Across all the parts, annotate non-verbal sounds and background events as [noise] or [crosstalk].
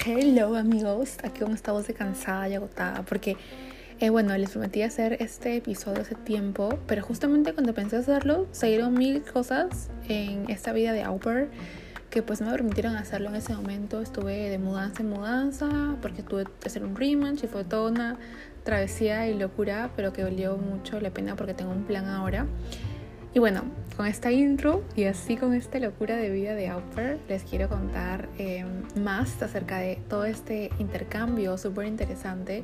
Hello amigos, aquí con esta voz de cansada y agotada porque eh, bueno, les prometí hacer este episodio hace tiempo, pero justamente cuando pensé hacerlo se dieron mil cosas en esta vida de Auper que pues no me permitieron hacerlo en ese momento. Estuve de mudanza en mudanza porque tuve que hacer un rematch y fue toda una travesía y locura, pero que valió mucho la pena porque tengo un plan ahora. Y bueno, con esta intro y así con esta locura de vida de Auper, les quiero contar eh, más acerca de todo este intercambio súper interesante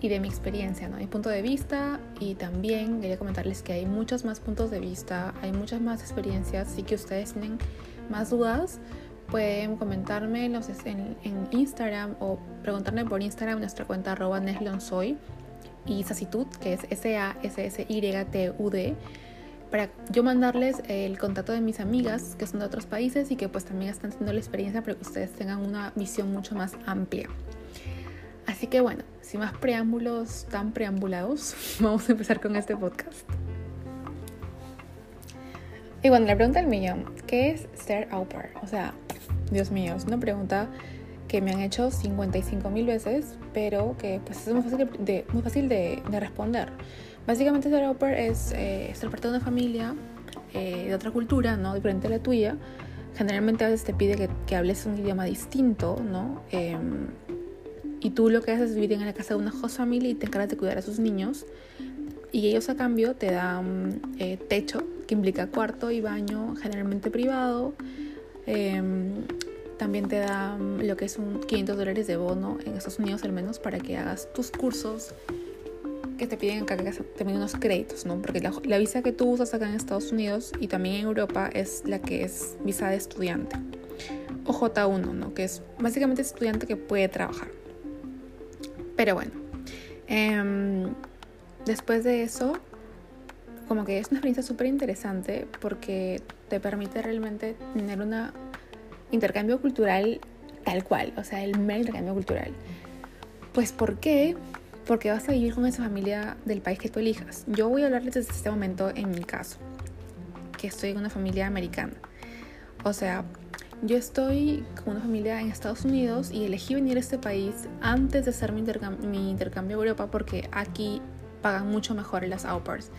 y de mi experiencia, ¿no? mi punto de vista y también quería comentarles que hay muchos más puntos de vista, hay muchas más experiencias, así que ustedes tienen más dudas, pueden comentarme en, en, Instagram o preguntarme por Instagram nuestra cuenta arroba neslonsoy y Sasitud, que es S-A-S-S-Y-T-U-D para yo mandarles el contacto de mis amigas que son de otros países y que pues también están teniendo la experiencia para que ustedes tengan una visión mucho más amplia. Así que bueno, sin más preámbulos tan preambulados, [laughs] vamos a empezar con este podcast. Y bueno, la pregunta del millón, ¿qué es ser au pair? O sea, Dios mío, es una pregunta que me han hecho 55 mil veces, pero que pues es muy fácil de, muy fácil de, de responder. Básicamente ser au pair es eh, ser parte de una familia eh, de otra cultura, ¿no? Diferente a la tuya. Generalmente a veces te pide que, hables un idioma distinto, ¿no? Em, y tú lo que haces es vivir en la casa de una host family y te encargas de cuidar a sus niños. Y ellos a cambio te dan eh, techo, que implica cuarto y baño, generalmente privado. Em, también te dan lo que es un 500 dólares de bono en Estados Unidos al menos para que hagas tus cursos que te piden acá que también unos créditos, ¿no? Porque la, visa que tú usas acá en Estados Unidos y también en Europa es la que es visa de estudiante. O J1, ¿no? Que es básicamente estudiante que puede trabajar. Pero bueno, em, después de eso, como que es una experiencia súper interesante porque te permite realmente tener un intercambio cultural tal cual, o sea, el mero intercambio cultural. Pues ¿por qué? Porque vas a vivir con esa familia del país que tú elijas. Yo voy a hablarles desde este momento en mi caso, que estoy en una familia americana. O sea, yo estoy con una familia en Estados Unidos y elegí venir a este país antes de hacer mi, intercambio a Europa porque aquí pagan mucho mejor las au pairs.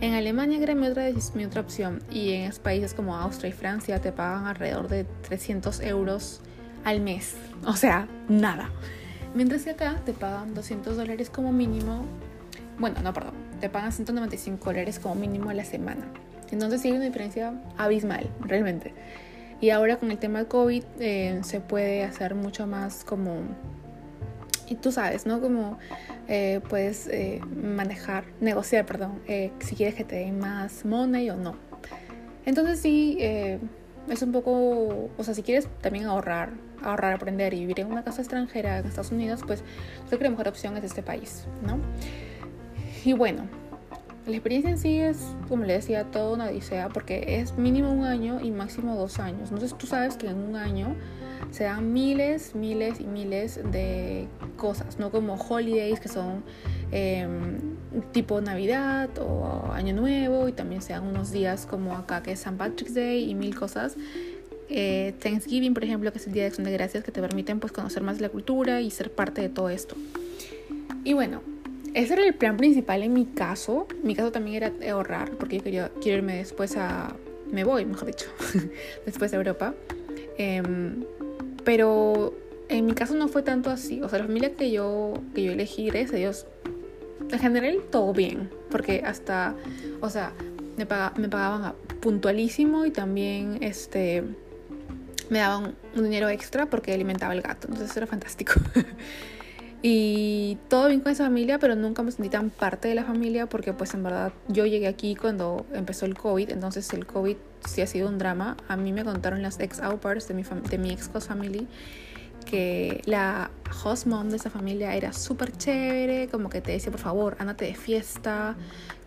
En Alemania era mi otra, mi otra opción y en países como Austria y Francia te pagan alrededor de 300 euros al mes. O sea, nada. Mientras que acá te pagan 200 dólares como mínimo. Bueno, no, perdón. Te pagan 195 dólares como mínimo a la semana. Entonces sí hay una diferencia abismal, realmente. Y ahora con el tema del COVID eh, se puede hacer mucho más como... Y tú sabes, ¿no? Como eh, puedes eh, manejar, negociar, perdón, si quieres que te den más money o no. Entonces sí, es un poco, o sea, si quieres también ahorrar, ahorrar, aprender y vivir en una casa extranjera en Estados Unidos, pues creo que la mejor opción es este país, ¿no? Y bueno, la experiencia en sí es, como le decía, toda una odisea porque es mínimo un año y máximo dos años. Entonces tú sabes que en un año se dan miles, miles y miles de cosas, no como holidays que son em, tipo Navidad o Año Nuevo y también se dan unos días como acá que es St. Patrick's Day y mil cosas. Eh, Thanksgiving, por ejemplo, que es el Día de Acción de Gracias, que te permiten pues conocer más la cultura y ser parte de todo esto. Y bueno, ese era el plan principal en mi caso. Mi caso también era ahorrar, porque yo quería, quiero irme después a... Me voy, mejor dicho, [laughs] después a Europa. Em, pero en mi caso no fue tanto así. O sea, la familia que yo, que yo elegí, gracias a Dios, en general todo bien. Porque hasta, o sea, me, me pagaban puntualísimo y también este me daban un dinero extra porque alimentaba el gato. Entonces era fantástico. [laughs] y todo bien con esa familia, pero nunca me sentí tan parte de la familia porque pues en verdad yo llegué aquí cuando empezó el COVID, entonces el COVID sí ha sido un drama. A mí me contaron las ex au de mi, de mi ex host family que la host mom de esa familia era súper chévere, como que te decía, por favor, ándate de fiesta,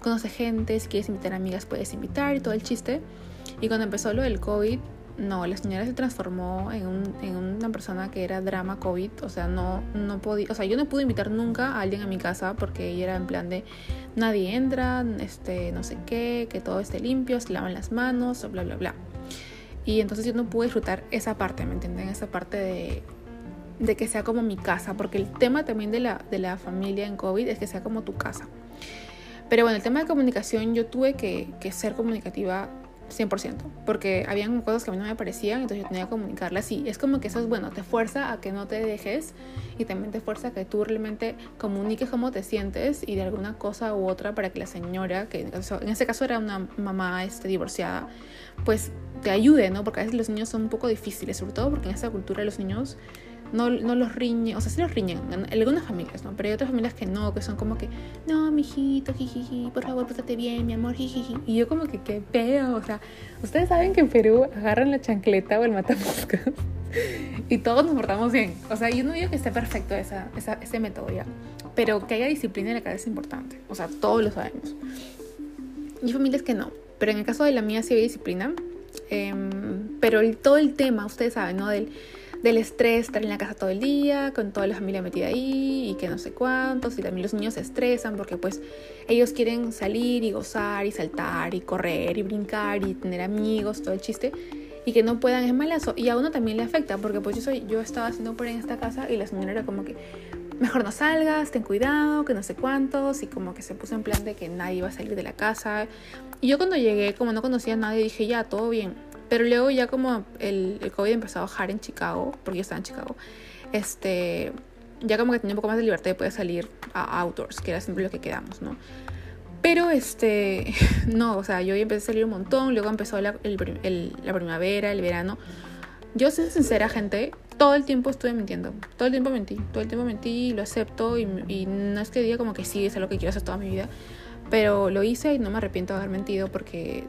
conoce gente, si quieres invitar amigas puedes invitar y todo el chiste. Y cuando empezó lo del COVID, no, la señora se transformó en, un, en, una persona que era drama COVID, o sea, no, no podía, o sea, yo no pude invitar nunca a alguien a mi casa porque ella era en plan de nadie entra, este, no sé qué, que todo esté limpio, se lavan las manos, bla, bla, bla. Y entonces yo no pude disfrutar esa parte, ¿me entienden? Esa parte de, de que sea como mi casa, porque el tema también de la, de la familia en COVID es que sea como tu casa. Pero bueno, el tema de comunicación yo tuve que ser comunicativa 100%, porque habían cosas que a mí no me parecían, entonces yo tenía que comunicarlas y es como que eso es bueno, te fuerza a que no te dejes y también te fuerza a que tú realmente comuniques cómo te sientes y de alguna cosa u otra para que la señora, que en este caso era una mamá este, divorciada, pues te ayude, ¿no? Porque a veces los niños son un poco difíciles, sobre todo porque en esta cultura los niños no, no los riñen, o sea, sí los riñen, en algunas familias, ¿no? Pero hay otras familias que no, que son como que, no, mijito, jijiji, por favor, pórtate bien, mi amor, jijiji. Y yo como que, qué feo, o sea, ustedes saben que en Perú agarran la chancleta o el matamoscas [laughs] y todos nos portamos bien. O sea, yo no digo que esté perfecto esa, esa, ese método ya, pero que haya disciplina en la cabeza es importante, o sea, todos lo sabemos. Y hay familias que no, pero en el caso de la mía sí hay disciplina, em, pero el, todo el tema, ustedes saben, ¿no? Del del estrés, estar en la casa todo el día, con toda la familia metida ahí y que no sé cuántos. Y también los niños se estresan porque pues ellos quieren salir y gozar y saltar y correr y brincar y tener amigos, todo el chiste. Y que no puedan es malazo. Y a uno también le afecta porque pues yo, soy, yo estaba haciendo por en esta casa y la señora era como que mejor no salgas, ten cuidado, que no sé cuántos. Y como que se puso en plan de que nadie iba a salir de la casa. Y yo cuando llegué, como no conocía a nadie, dije ya, todo bien pero luego ya como el, el COVID empezó a bajar en Chicago, porque yo estaba en Chicago, este, ya como que tenía un poco más de libertad de poder salir a outdoors, que era siempre lo que quedamos, ¿no? Pero este, [laughs] no, o sea, yo empecé a salir un montón, luego empezó la, el, la primavera, el verano. Yo soy sincera, gente, todo el tiempo estuve mintiendo, todo el tiempo mentí, todo el tiempo mentí, lo acepto y, y no es que diga como que sí, es algo que quiero hacer toda mi vida, pero lo hice y no me arrepiento de haber mentido porque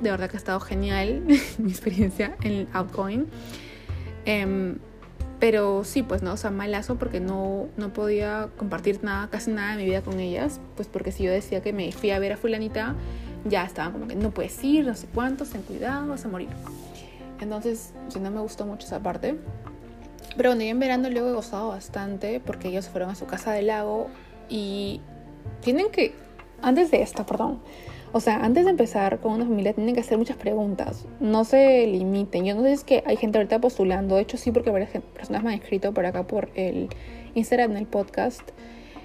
de verdad que ha estado genial [laughs] mi experiencia en Outgoing. Em, pero sí, pues no, o sea, malazo porque no, no podía compartir nada, casi nada de mi vida con ellas, pues porque si yo decía que me fui a ver a fulanita, ya estaban como que no puedes ir, no sé cuántos, ten cuidado, vas a morir. Entonces, sí, no me gustó mucho esa parte. Pero bueno, yo en verano luego he gozado bastante porque ellos fueron a su casa del lago y tienen que, antes de esto, perdón, o sea, antes de empezar con una familia tienen que hacer muchas preguntas. No se limiten. Yo no sé si es que hay gente ahorita postulando. De hecho, sí, porque varias personas me han escrito por acá por el Instagram, en el podcast,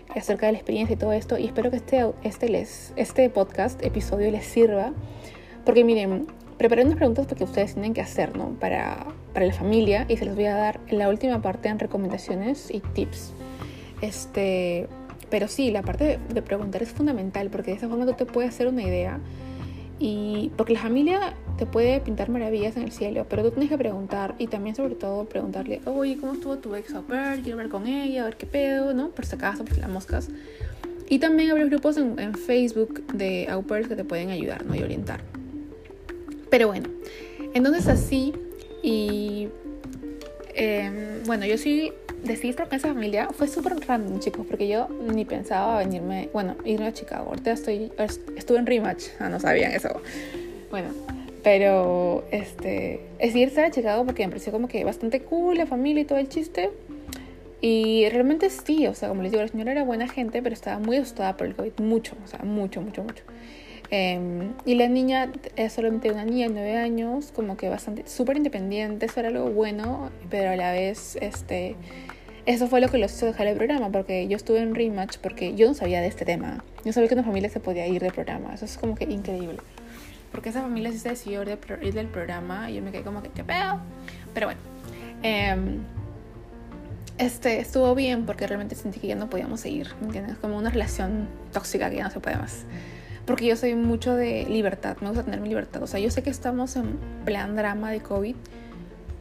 acerca de la experiencia y todo esto. Y espero que este, este, les, este podcast, episodio, les sirva. Porque miren, preparé unas preguntas porque ustedes tienen que hacer, ¿no? Para, para la familia. Y se les voy a dar en la última parte en recomendaciones y tips. Este pero sí, la parte de, preguntar es fundamental porque de esa forma tú te puedes hacer una idea. Y porque la familia te puede pintar maravillas en el cielo, pero tú tienes que preguntar y también sobre todo preguntarle, oye, ¿cómo estuvo tu ex au pair? Quiero ver con ella, a ver qué pedo, ¿no? Por si acaso, por las moscas. Y también hay grupos en, en, Facebook de au pairs que te pueden ayudar, ¿no? Y orientar. Pero bueno, entonces así y... Eh, bueno, yo sí estar con esa familia fue súper random, chicos, porque yo ni pensaba venirme, bueno, irme a Chicago. Ahorita estoy, estuve en Rematch, ah, no sabían eso. Bueno, pero este, decidí estar a Chicago porque me pareció como que bastante cool la familia y todo el chiste. Y realmente sí, o sea, como les digo, la señora era buena gente, pero estaba muy asustada por el COVID, mucho, o sea, mucho, mucho, mucho. Em, y la niña es solamente una niña de 9 años, como que bastante, súper independiente, eso era algo bueno, pero a la vez, este, eso fue lo que los hizo dejar el programa, porque yo estuve en Rematch porque yo no sabía de este tema. Yo sabía que una familia se podía ir del programa. Eso es como que increíble. Porque esa familia sí se decidió ir, del programa y yo me quedé como que, ¿qué pedo? Pero bueno. Em, este, estuvo bien porque realmente sentí que ya no podíamos seguir, ¿me entiendes? Como una relación tóxica que ya no se puede más. Porque yo soy mucho de libertad, me gusta tener mi libertad. O sea, yo sé que estamos en plan drama de COVID,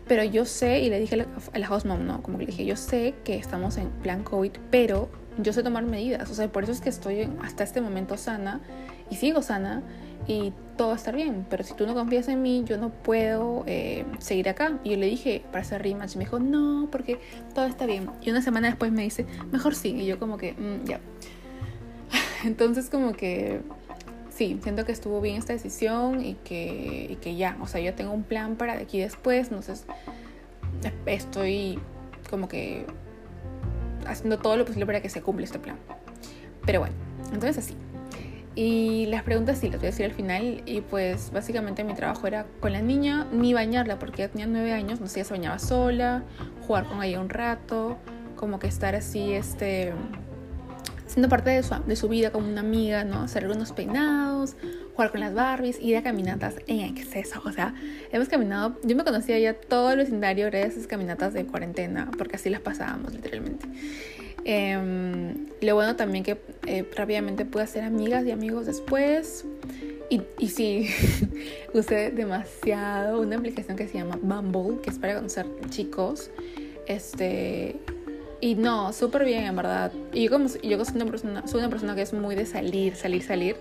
pero yo sé, y le dije a la house mom, no, como que le dije, yo sé que estamos en plan COVID, pero yo sé tomar medidas. O sea, por eso es que estoy hasta este momento sana y sigo sana y todo va a estar bien. Pero si tú no confías en mí, yo no puedo eh, seguir acá. Y yo le dije para hacer rematch y me dijo, no, porque todo está bien. Y una semana después me dice, mejor sí. Y yo como que, mm, ya. [laughs] Entonces como que sí, siento que estuvo bien esta decisión y que, y que ya, o sea, yo tengo un plan para de aquí después, entonces estoy como que haciendo todo lo posible para que se cumpla este plan. Pero bueno, entonces así. Y las preguntas sí las voy a decir al final. Y pues básicamente mi trabajo era con la niña, ni bañarla porque ya tenía nueve años, no sé, ya se bañaba sola, jugar con ella un rato, como que estar así, este, siendo parte de su, de su vida como una amiga, ¿no? Hacer unos peinados, jugar con las Barbies, ir a caminatas en exceso. O sea, hemos caminado, yo me conocía ya todo el vecindario gracias a esas caminatas de cuarentena, porque así las pasábamos literalmente. Eh, lo bueno también que eh, rápidamente pude hacer amigas y amigos después. Y, y sí, [laughs] usé demasiado una aplicación que se llama Bumble, que es para conocer chicos. Este, y no, súper bien, en verdad. Y yo como yo soy una, persona, soy una persona que es muy de salir, salir, salir,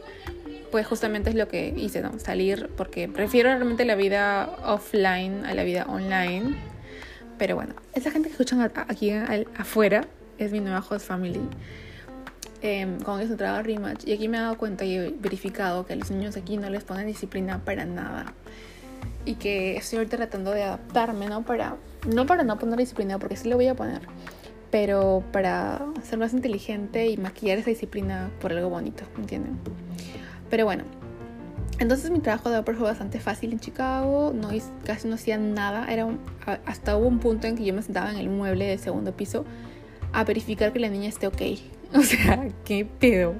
pues justamente es lo que hice, ¿no? Salir, porque prefiero realmente la vida offline a la vida online. Pero bueno, esa gente que escuchan aquí afuera, es mi nueva host family. Eh, con eso entraba Rematch. Y aquí me he dado cuenta y he verificado que a los niños aquí no les ponen disciplina para nada. Y que estoy ahorita tratando de adaptarme, ¿no? Para, no para no poner disciplina, porque sí lo voy a poner. Pero para ser más inteligente y maquillar esa disciplina por algo bonito, ¿me entienden? Pero bueno, entonces mi trabajo de Upper fue bastante fácil en Chicago, no, casi no hacía nada, era hasta hubo un punto en que yo me sentaba en el mueble del segundo piso a verificar que la niña esté ok. [laughs] O sea, qué pedo.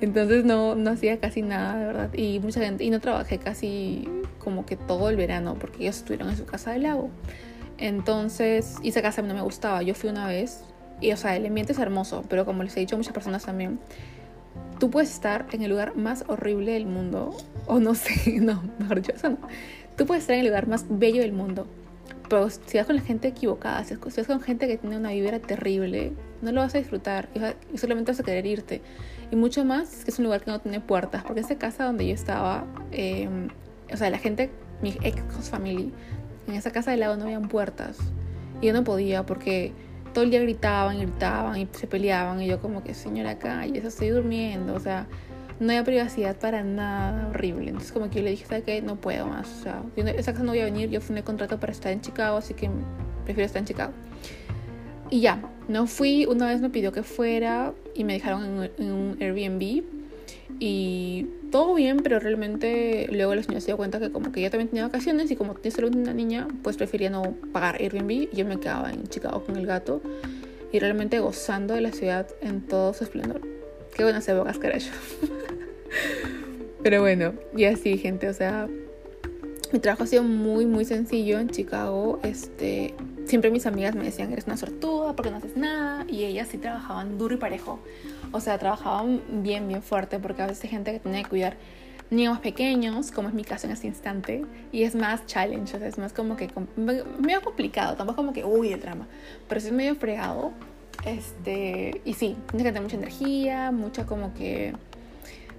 Entonces no, no hacía casi nada, de verdad. Y mucha gente, y no trabajé casi como que todo el verano, porque ellos estuvieron en su casa del lago. Entonces, y esa casa no me gustaba. Yo fui una vez, y o sea, el ambiente es hermoso, pero como les he dicho a muchas personas también, tú puedes estar en el lugar más horrible del mundo, o no sé, [laughs] no, mejor dicho, eso no. Tú puedes estar en el lugar más bello del mundo, pero si vas con la gente equivocada, si vas con gente que tiene una vibra terrible, no lo vas a disfrutar y solamente vas a querer irte. Y mucho más es que es un lugar que no tiene puertas, porque esa casa donde yo estaba, em, o sea, la gente, mi ex family, en esa casa de lado no habían puertas. Y yo no podía porque todo el día gritaban, gritaban y se peleaban. Y yo como que, señora, eso estoy durmiendo. O sea, no había privacidad para nada horrible. Entonces como que yo le dije, ¿sabes qué? No puedo más. O sea, yo esa casa no voy a venir, yo un contrato para estar en Chicago, así que prefiero estar en Chicago. Y ya, no fui, una vez me pidió que fuera y me dejaron en, un Airbnb. Y todo bien, pero realmente luego la señora se dio cuenta que como que yo también tenía vacaciones y como tenía solo una niña, pues prefería no pagar Airbnb y yo me quedaba en Chicago con el gato y realmente gozando de la ciudad en todo su esplendor. Qué buenas épocas, carajo. [laughs] Pero bueno, y así, gente, o sea, mi trabajo ha sido muy, muy sencillo en Chicago. Este, siempre mis amigas me decían, eres una sortuda porque no haces nada. Y ellas sí trabajaban duro y parejo. O sea, trabajaban bien, bien fuerte porque a veces hay gente que tiene que cuidar niños pequeños, como es mi caso en este instante. Y es más challenge, o sea, es más como que medio complicado. Tampoco como que, uy, el drama. Pero sí es medio fregado. Este, y sí, tienes que tener mucha energía, mucha como que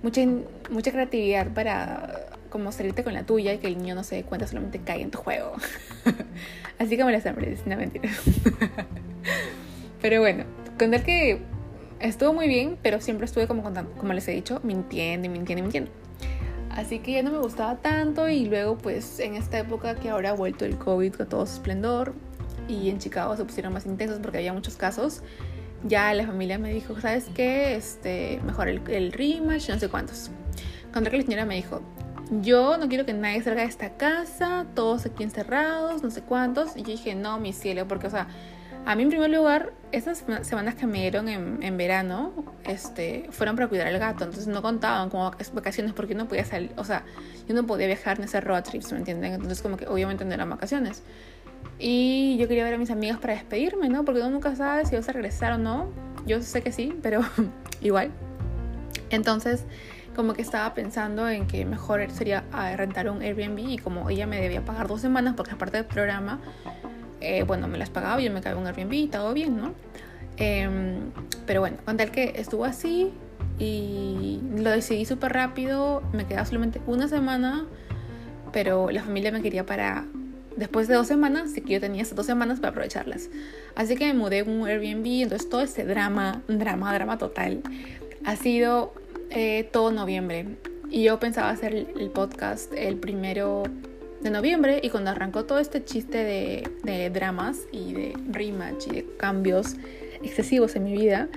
mucha, mucha creatividad para como salirte con la tuya y que el niño no se dé cuenta, solamente cae en tu juego. [laughs] Así como las hombres, no mentira. pero bueno, contar que estuvo muy bien, pero siempre estuve como contando, como les he dicho, mintiendo y mintiendo y mintiendo. Así que ya no me gustaba tanto y luego pues en esta época que ahora ha vuelto el COVID con todo su esplendor y en Chicago se pusieron más intensos porque había muchos casos, ya la familia me dijo, ¿sabes qué? Este, mejor el, el rematch, no sé cuántos. Contra que la señora me dijo, yo no quiero que nadie salga de esta casa, todos aquí encerrados, no sé cuántos. Y yo dije, no, mi cielo, porque, o sea, a mí en primer lugar, esas semanas que me dieron en, verano, este, fueron para cuidar al gato, entonces no contaban como vacaciones porque no podía salir, o sea, yo no podía viajar en ese road trips, ¿me entienden? Entonces como que obviamente no eran vacaciones. Y yo quería ver a mis amigas para despedirme, ¿no? Porque uno nunca sabe si vas a regresar o no. Yo sé que sí, pero [laughs] igual. Entonces, como que estaba pensando en que mejor sería ah, rentar un Airbnb y como ella me debía pagar dos semanas porque aparte del programa, eh, bueno, me las pagaba, yo me caía un Airbnb y todo bien, ¿no? Em, pero bueno, con tal que estuvo así y lo decidí súper rápido, me quedaba solamente una semana, pero la familia me quería para después de dos semanas, así que yo tenía esas dos semanas para aprovecharlas. Así que me mudé a un Airbnb, entonces todo ese drama, drama, drama total, ha sido eh, todo noviembre. Y yo pensaba hacer el, podcast el primero de noviembre y cuando arrancó todo este chiste de, dramas y de rematch y de cambios excesivos en mi vida,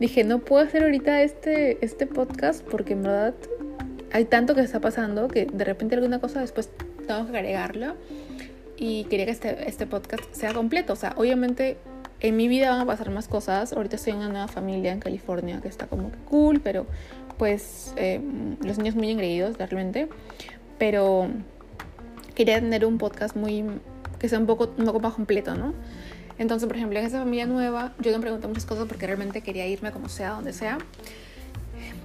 dije, no puedo hacer ahorita este, este podcast porque en verdad hay tanto que está pasando que de repente alguna cosa después tengo que agregarla y quería que este, este podcast sea completo. O sea, obviamente en mi vida van a pasar más cosas. Ahorita estoy en una nueva familia en California que está como cool, pero pues eh, los niños muy engreídos realmente. Pero quería tener un podcast muy que sea un poco, un poco más completo, ¿no? Entonces, por ejemplo, en esa familia nueva, yo me pregunté muchas cosas porque realmente quería irme como sea, donde sea.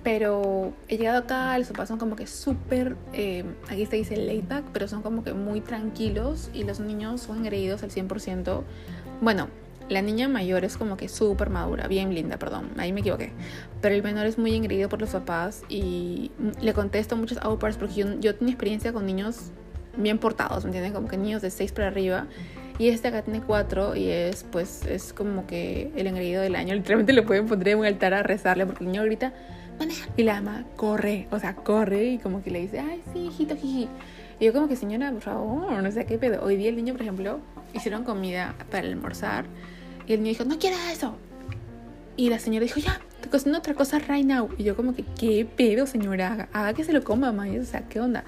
Pero he llegado acá, los papás son como que súper, eh, aquí se dice laid back, pero son como que muy tranquilos y los niños son engreídos al 100%. Bueno, la niña mayor es como que súper madura, bien linda, perdón, ahí me equivoqué. Pero el menor es muy engreído por los papás y le contesto muchos outparts porque yo, yo tengo experiencia con niños bien portados, ¿me entienden? Como que niños de 6 para arriba. Y este acá tiene 4 y es pues es como que el engreído del año. Literalmente lo pueden poner en un altar a rezarle porque el niño grita, y la ama corre, o sea, corre y como que le dice, ay, sí, hijito, jiji. Y yo como que, señora, por favor, no sé qué pedo. Hoy día el niño, por ejemplo, hicieron comida para almorzar y el niño dijo, no quiero eso. Y la señora dijo, ya, te cocino otra cosa right now. Y yo como que, ¿qué pedo, señora? Haga que se lo coma, mamá. o sea, ¿qué onda?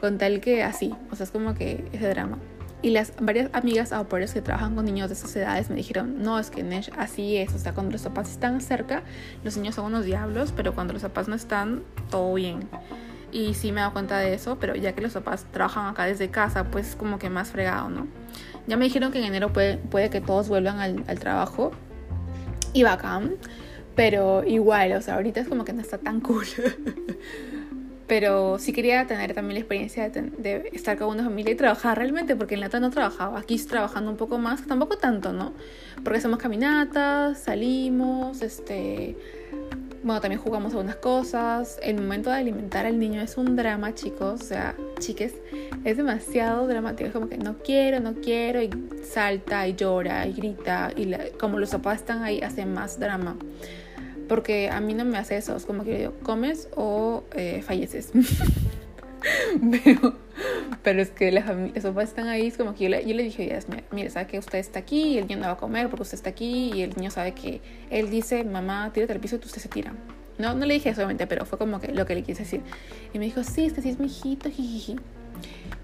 Con tal que así, o sea, es como que ese drama. Y las varias amigas aupers que trabajan con niños de esas edades me dijeron, no, es que Nesh así es, o sea, cuando los papás están cerca, los niños son unos diablos, pero cuando los papás no están, todo bien. Y sí me he dado cuenta de eso, pero ya que los papás trabajan acá desde casa, pues como que más fregado, ¿no? Ya me dijeron que en enero puede, puede que todos vuelvan al, trabajo y bacán, pero igual, o sea, ahorita es como que no está tan cool. [laughs] Pero sí quería tener también la experiencia de, estar con una familia y trabajar realmente, porque en Lata no trabajaba. Aquí trabajando un poco más, tampoco tanto, ¿no? Porque hacemos caminatas, salimos, este. Bueno, también jugamos algunas cosas. El momento de alimentar al niño es un drama, chicos. O sea, chiques, es demasiado dramático. Es como que no quiero, no quiero, y salta y llora y grita. Y como los papás están ahí, hacen más drama. Porque a mí no me hace eso. Es como que yo digo, comes o eh, falleces. [laughs] pero, [laughs] pero, es que las papás están ahí. Es como que yo le, yo le dije, mire, sabe que usted está aquí y el niño no va a comer porque usted está aquí. Y el niño sabe que él dice, mamá, tírate al piso y usted se tira. No, no le dije eso, obviamente, pero fue como que lo que le quise decir. Y me dijo, sí, es que sí es mi hijito, jijiji.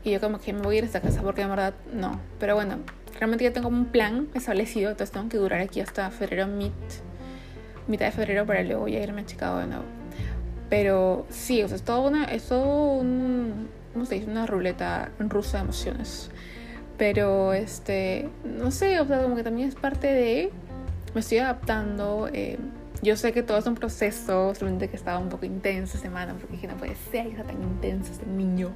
Y yo como que me voy a ir a esta casa porque de verdad no. Pero bueno, realmente ya tengo un plan establecido, entonces tengo que durar aquí hasta febrero mid mitad de febrero para luego ya irme a Chicago de nuevo. Pero sí, o sea, es todo una, es todo un, ¿cómo se dice? Una ruleta rusa de emociones. Pero, este, no sé, o sea, como que también es parte de, me estoy adaptando. Eh, yo sé que todo es un proceso, solamente que estaba un poco intenso esta semana, porque dije, no puede ser que sea tan intenso este niño.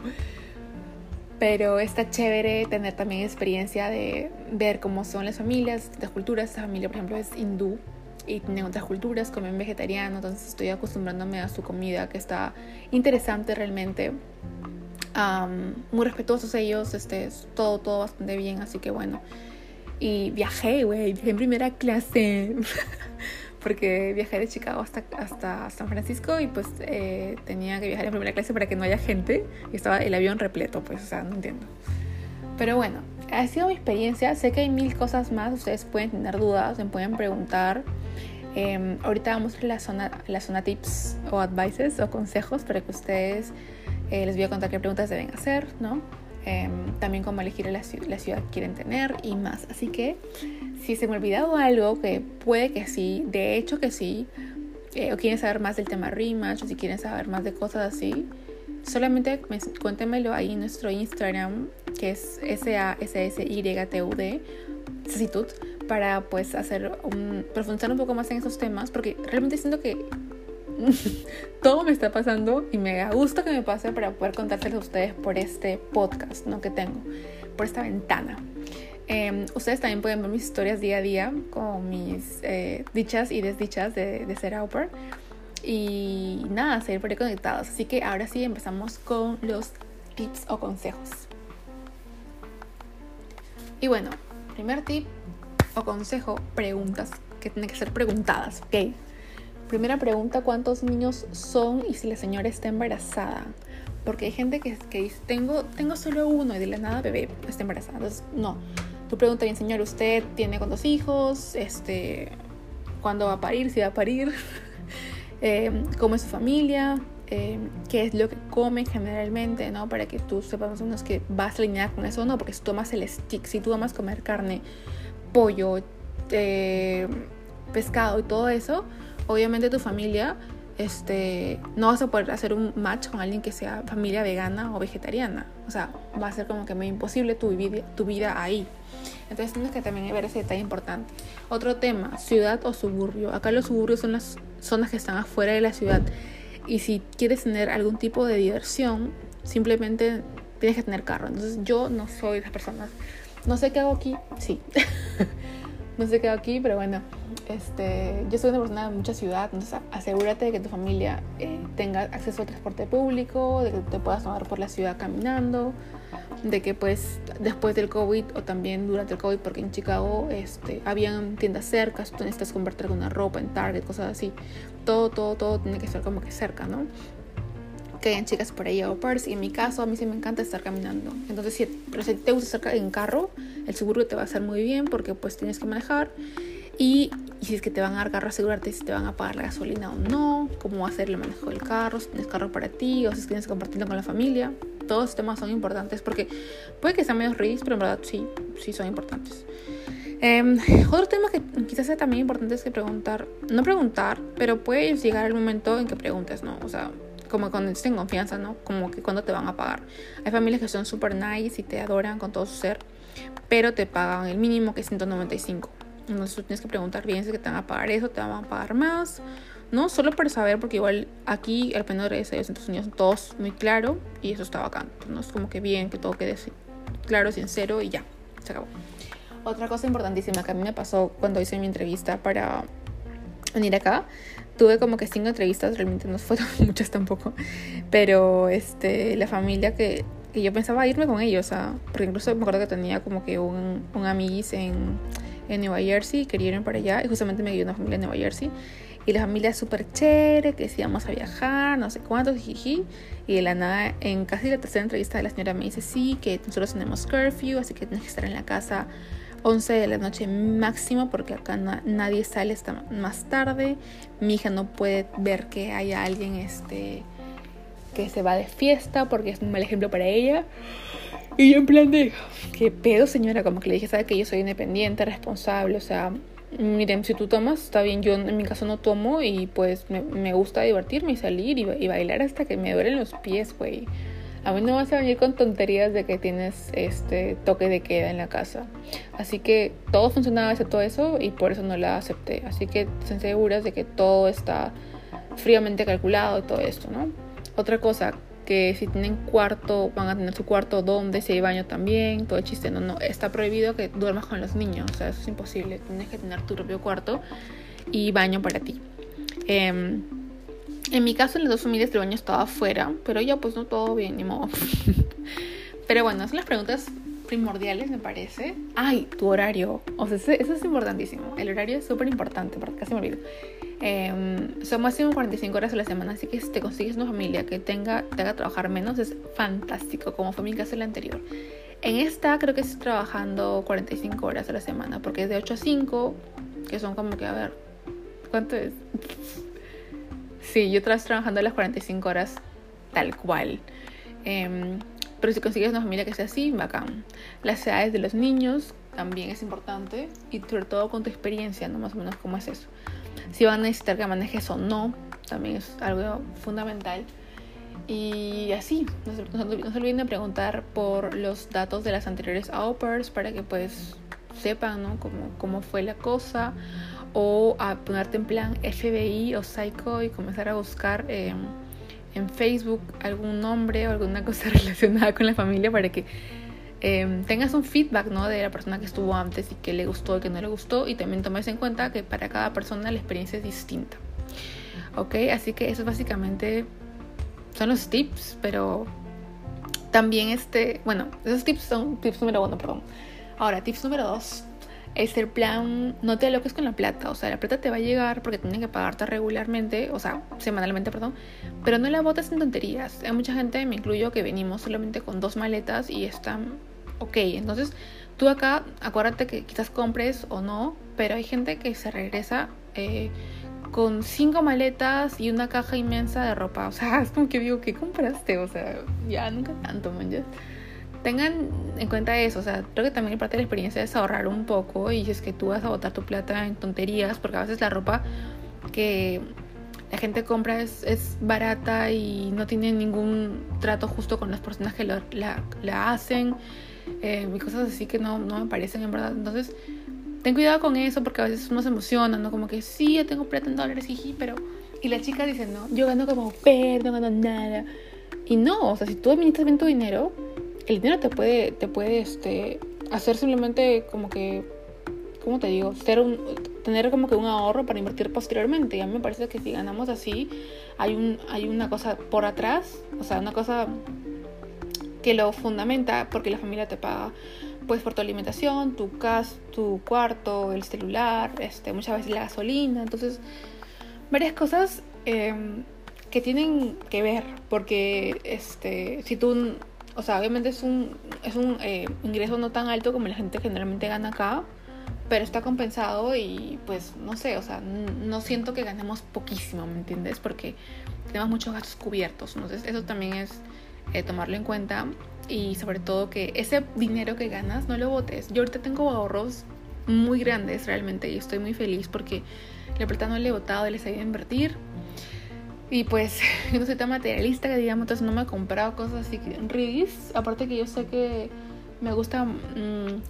Pero está chévere tener también experiencia de ver cómo son las familias, las culturas. Esta familia, por ejemplo, es hindú y tienen otras culturas, comen vegetariano, entonces estoy acostumbrándome a su comida que está interesante realmente. Muy respetuosos ellos, este, todo, todo bastante bien, así que bueno. Y viajé, güey, viajé en primera clase, [laughs] porque viajé de Chicago hasta, hasta San Francisco y pues eh, tenía que viajar en primera clase para que no haya gente y estaba el avión repleto, pues, o sea, no entiendo. Pero bueno, ha sido mi experiencia, sé que hay mil cosas más, ustedes pueden tener dudas, me pueden preguntar. Em, ahorita vamos a la zona, la zona tips o advices o consejos para que ustedes eh, les voy a contar qué preguntas deben hacer, ¿no? Em, también cómo elegir la, la, ciudad que quieren tener y más. Así que si se me ha olvidado algo, que puede que sí, de hecho que sí, eh, o quieren saber más del tema Rematch, o si quieren saber más de cosas así, solamente cuéntenmelo ahí en nuestro Instagram, que es S-A-S-S-Y-T-U-D, para pues hacer un, profundizar un poco más en esos temas, porque realmente siento que [laughs] todo me está pasando y me da gusto que me pase para poder contárselos a ustedes por este podcast ¿no? que tengo, por esta ventana. Em, ustedes también pueden ver mis historias día a día con mis eh, dichas y desdichas de, ser Auper. Y nada, seguir por ahí conectados. Así que ahora sí empezamos con los tips o consejos. Y bueno, primer tip o consejo, preguntas que tienen que ser preguntadas, ¿ok? Primera pregunta, ¿cuántos niños son y si la señora está embarazada? Porque hay gente que, que dice, tengo, tengo solo uno y de la nada bebé está embarazada. Entonces, no. Tú pregunta bien, señor, ¿usted tiene cuántos hijos? Este, cuándo va a parir, si va a parir, [laughs] eh, cómo es su familia, eh, qué es lo que come generalmente, ¿no? Para que tú sepas más o menos que vas a alinear con eso o no, porque si tomas el stick, si tú amas comer carne, pollo, eh, pescado y todo eso, obviamente tu familia este, no vas a poder hacer un match con alguien que sea familia vegana o vegetariana. O sea, va a ser como que muy imposible tu, vida, tu vida ahí. Entonces tienes que también ver ese detalle importante. Otro tema, ciudad o suburbio. Acá los suburbios son las zonas que están afuera de la ciudad. Y si quieres tener algún tipo de diversión, simplemente tienes que tener carro. Entonces yo no soy de esas personas. No sé qué hago aquí, sí. [laughs] no qué hago aquí, pero bueno este, yo soy una persona de mucha ciudad, entonces asegúrate de que tu familia eh, tenga acceso al transporte público, de que te puedas tomar por la ciudad caminando, de que pues después del COVID o también durante el COVID, porque en Chicago este, habían tiendas cercas, tú necesitas convertir alguna ropa en Target, cosas así. Todo, todo, todo tiene que estar como que cerca, ¿no? Que hayan chicas por ahí o pers y en mi caso a mí sí me encanta estar caminando entonces si, pero si te gusta estar en carro el suburbio te va a hacer muy bien porque pues tienes que manejar y, si es que te van a dar carro, asegurarte si te van a pagar la gasolina o no, cómo va a ser el manejo del carro, si tienes carro para ti o si tienes que compartirlo con la familia. Todos estos temas son importantes porque puede que sean medio ridículos, pero en verdad sí, sí son importantes. Em, otro tema que quizás sea también importante es que preguntar, no preguntar, pero puede llegar el momento en que preguntes, ¿no? O sea, como cuando estés en confianza, ¿no? Como que cuando te van a pagar. Hay familias que son súper nice y te adoran con todo su ser, pero te pagan el mínimo que es 195. Entonces tú tienes que preguntar bien si te van a pagar eso, te van a pagar más. No solo para saber, porque igual aquí el penor de Estados Unidos todos muy claro y eso está bacán. No es como que bien que todo quede claro, sincero y ya, se acabó. Otra cosa importantísima que a mí me pasó cuando hice mi entrevista para venir acá, tuve como que cinco entrevistas, realmente no fueron [laughs] muchas tampoco, pero este, la familia que, que yo pensaba irme con ellos, sea, porque incluso me acuerdo que tenía como que un, un amiguis en en Nueva Jersey, quería ir para allá y justamente me guió una familia en Nueva Jersey. Y la familia súper chévere, que si vamos a viajar, no sé cuántos, jiji. Y de la nada, en casi la tercera entrevista, la señora me dice, sí, que nosotros tenemos curfew, así que tienes que estar en la casa 11 de la noche máximo, porque acá nadie sale hasta más tarde. Mi hija no puede ver que haya alguien este, que se va de fiesta, porque es un mal ejemplo para ella. Y yo en plan de, ¿qué pedo señora? Como que le dije, ¿sabe que yo soy independiente, responsable? O sea, miren, si tú tomas, está bien, yo en mi caso no tomo y pues me, gusta divertirme y salir y, bailar hasta que me duelen los pies, güey. A mí no vas a venir con tonterías de que tienes este toque de queda en la casa. Así que todo funcionaba todo eso y por eso no la acepté. Así que estén seguras de que todo está fríamente calculado y todo esto, ¿no? Otra cosa, que si tienen cuarto, van a tener su cuarto donde, si hay baño también, todo el chiste, no, no, está prohibido que duermas con los niños, o sea, eso es imposible, tienes que tener tu propio cuarto y baño para ti. Em, en mi caso, en las dos familias el baño estaba afuera, pero ya pues no todo bien, ni modo. [laughs] pero bueno, son las preguntas primordiales, me parece. Ay, tu horario. O sea, eso, es importantísimo. El horario es súper importante, casi me olvido. Eh, son máximo 45 horas a la semana, así que si te consigues una familia que tenga, te haga trabajar menos, es fantástico, como fue mi caso la anterior. En esta creo que estoy trabajando 45 horas a la semana, porque es de 8 a 5, que son como que, a ver, ¿cuánto es? Sí, yo estoy trabajando las 45 horas tal cual. Eh, pero si consigues una familia que sea así, bacán. Las edades de los niños también es importante y sobre todo con tu experiencia, ¿no? Más o menos cómo es eso. Si van a necesitar que manejes o no, también es algo fundamental. Y así, no se, no se olviden de preguntar por los datos de las anteriores au para que pues sepan ¿no? cómo, cómo fue la cosa o a ponerte en plan FBI o Psycho y comenzar a buscar eh, en Facebook algún nombre o alguna [laughs] cosa relacionada con la familia para que eh, tengas un feedback ¿no? de la persona que estuvo antes y que le gustó y que no le gustó y también tomes en cuenta que para cada persona la experiencia es distinta. Ok, así que eso básicamente son los tips, pero también este, bueno, esos tips son tips número uno, perdón. Ahora, tips número dos es el plan, no te aloques con la plata, o sea, la plata te va a llegar porque tienen que pagarte regularmente, o sea, semanalmente, perdón, pero no la botes en tonterías. Hay mucha gente, me incluyo, que venimos solamente con dos maletas y están ok. Entonces, tú acá, acuérdate que quizás compres o no, pero hay gente que se regresa eh, con cinco maletas y una caja inmensa de ropa. O sea, [laughs] es como que digo, ¿qué compraste? O sea, ya nunca tanto, man. Tengan en cuenta eso, o sea, creo que también parte de la experiencia es ahorrar un poco y es que tú vas a botar tu plata en tonterías, porque a veces la ropa que la gente compra es, es barata y no tiene ningún trato justo con las personas que la, la, hacen eh, y cosas así que no, no me parecen en verdad. Entonces, ten cuidado con eso porque a veces uno se emociona, ¿no? Como que sí, yo tengo plata en dólares, jiji, pero... Y la chica dice, no, yo gano como per, no gano nada. Y no, o sea, si tú administras bien tu dinero, el dinero te puede, te puede este, hacer simplemente como que, ¿cómo te digo? Tener como que un ahorro para invertir posteriormente. Y a mí me parece que si ganamos así, hay, un, hay una cosa por atrás, o sea, una cosa que lo fundamenta porque la familia te paga pues por tu alimentación, tu casa, tu cuarto, el celular, este, muchas veces la gasolina, entonces varias cosas em, que tienen que ver, porque este, si tú, o sea, obviamente es un, es un eh, ingreso no tan alto como la gente generalmente gana acá, pero está compensado y pues no sé, o sea, no siento que ganemos poquísimo, ¿me entiendes? Porque tenemos muchos gastos cubiertos, entonces eso también es eh, tomarlo en cuenta y sobre todo que ese dinero que ganas no lo botes. Yo ahorita tengo ahorros muy grandes realmente y estoy muy feliz porque la plata no le he botado y les he ido a invertir. Y pues yo [laughs] no soy tan materialista que digamos, entonces no me he comprado cosas así ridis. Aparte que yo sé que me gusta... Mm,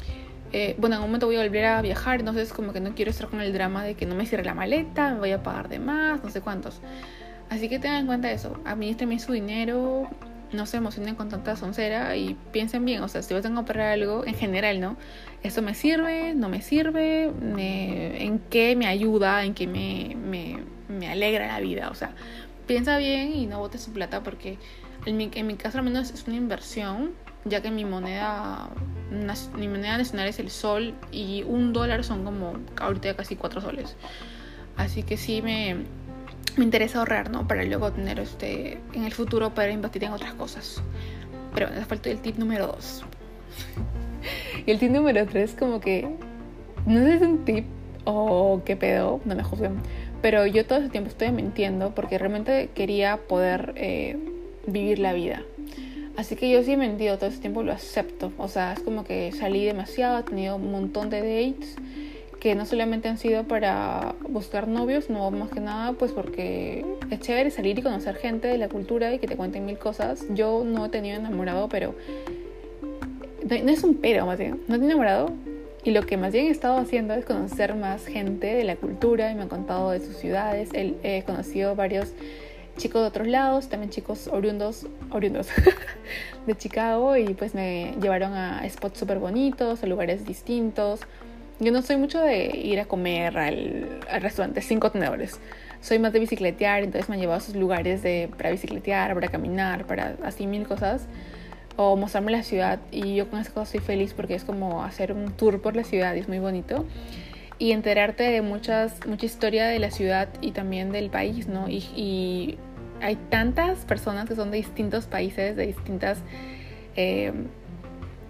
eh, bueno, en un momento voy a volver a viajar, entonces como que no quiero estar con el drama de que no me cierre la maleta, me voy a pagar de más, no sé cuántos. Así que tengan en cuenta eso, administren su dinero, no se emocionen con tanta soncera y piensen bien, o sea, si vas a comprar algo en general, ¿no? ¿Esto me sirve? ¿No me sirve? ¿En qué me ayuda? ¿En qué me, me, me, alegra la vida? O sea, piensa bien y no botes su plata porque en mi, en mi caso al menos es una inversión, ya que mi moneda, mi moneda nacional es el sol y un dólar son como ahorita casi cuatro soles. Así que sí me, me interesa ahorrar, ¿no? Para luego tener este, en el futuro para invertir en otras cosas. Pero bueno, falta el tip número 2. y [laughs] el tip número 3 como que, no sé si es un tip o qué pedo, no me juzguen. Pero yo todo ese tiempo estoy mintiendo porque realmente quería poder eh, vivir la vida. Así que yo sí he mentido todo ese tiempo, lo acepto. O sea, es como que salí demasiado, he tenido un montón de dates que no solamente han sido para buscar novios, no más que nada, pues porque es chévere salir y conocer gente de la cultura y que te cuenten mil cosas. Yo no he tenido enamorado, pero no, es un pero más no he enamorado. Y lo que más bien he estado haciendo es conocer más gente de la cultura y me han contado de sus ciudades. He, conocido varios chicos de otros lados, también chicos oriundos, oriundos [laughs] de Chicago y pues me llevaron a spots súper bonitos, a lugares distintos. Yo no soy mucho de ir a comer al, restaurante cinco tenedores. Soy más de bicicletear, entonces me han llevado a esos lugares de, para bicicletear, para caminar, para así mil cosas. O mostrarme la ciudad. Y yo con esas cosas soy feliz porque es como hacer un tour por la ciudad y es muy bonito. Y enterarte de muchas, mucha historia de la ciudad y también del país, ¿no? Y, y hay tantas personas que son de distintos países, de distintas... Eh,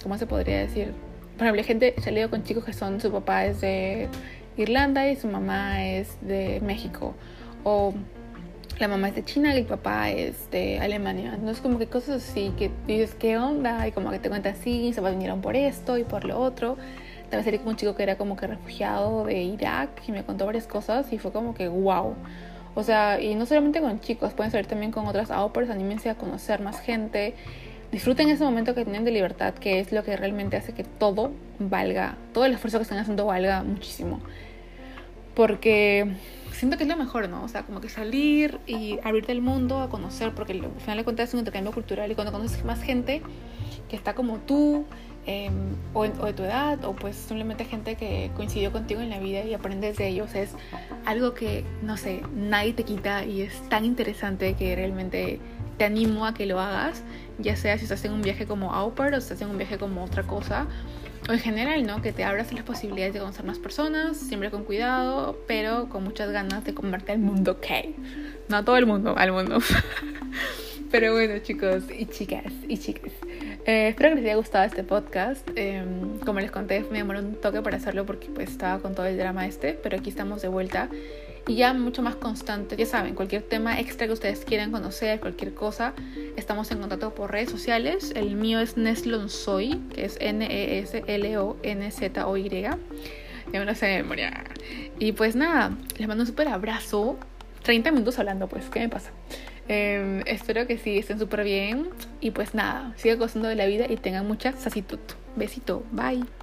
¿Cómo se podría decir? por ejemplo, hay gente, he salido con chicos que son, su papá es de Irlanda y su mamá es de México. O la mamá es de China y el papá es de Alemania. Entonces, como que cosas así que dices, ¿qué onda? Y como que te cuenta así, se vinieron por esto y por lo otro. También salí con un chico que era como que refugiado de Irak y me contó varias cosas y fue como que wow. O sea, y no solamente con chicos, pueden salir también con otras aupers, anímense a conocer más gente disfruten ese momento que tienen de libertad, que es lo que realmente hace que todo valga, todo el esfuerzo que están haciendo valga muchísimo. Porque siento que es lo mejor, ¿no? O sea, como que salir y abrirte el mundo a conocer, porque al final de cuentas es un intercambio cultural y cuando conoces más gente que está como tú, em, o, o, de tu edad, o pues simplemente gente que coincidió contigo en la vida y aprendes de ellos, es algo que, no sé, nadie te quita y es tan interesante que realmente te animo a que lo hagas ya sea si estás en un viaje como au pair o si estás en un viaje como otra cosa, o en general, ¿no? Que te abras las posibilidades de conocer más personas, siempre con cuidado, pero con muchas ganas de comerte al mundo, ok. No a todo el mundo, al mundo. [laughs] pero bueno, chicos y chicas y chicas. Eh, espero que les haya gustado este podcast. Em, como les conté, me demoró un toque para hacerlo porque pues estaba con todo el drama este, pero aquí estamos de vuelta y ya mucho más constante. Ya saben, cualquier tema extra que ustedes quieran conocer, cualquier cosa, estamos en contacto por redes sociales. El mío es Neslonsoy, que es N-E-S-L-O-N-Z-O-Y. Ya me lo sé de memoria. Y pues nada, les mando un súper abrazo. 30 minutos hablando, pues, ¿qué me pasa? Em, espero que sí estén súper bien. Y pues nada, sigan gozando de la vida y tengan mucha sacitud. Besito, bye.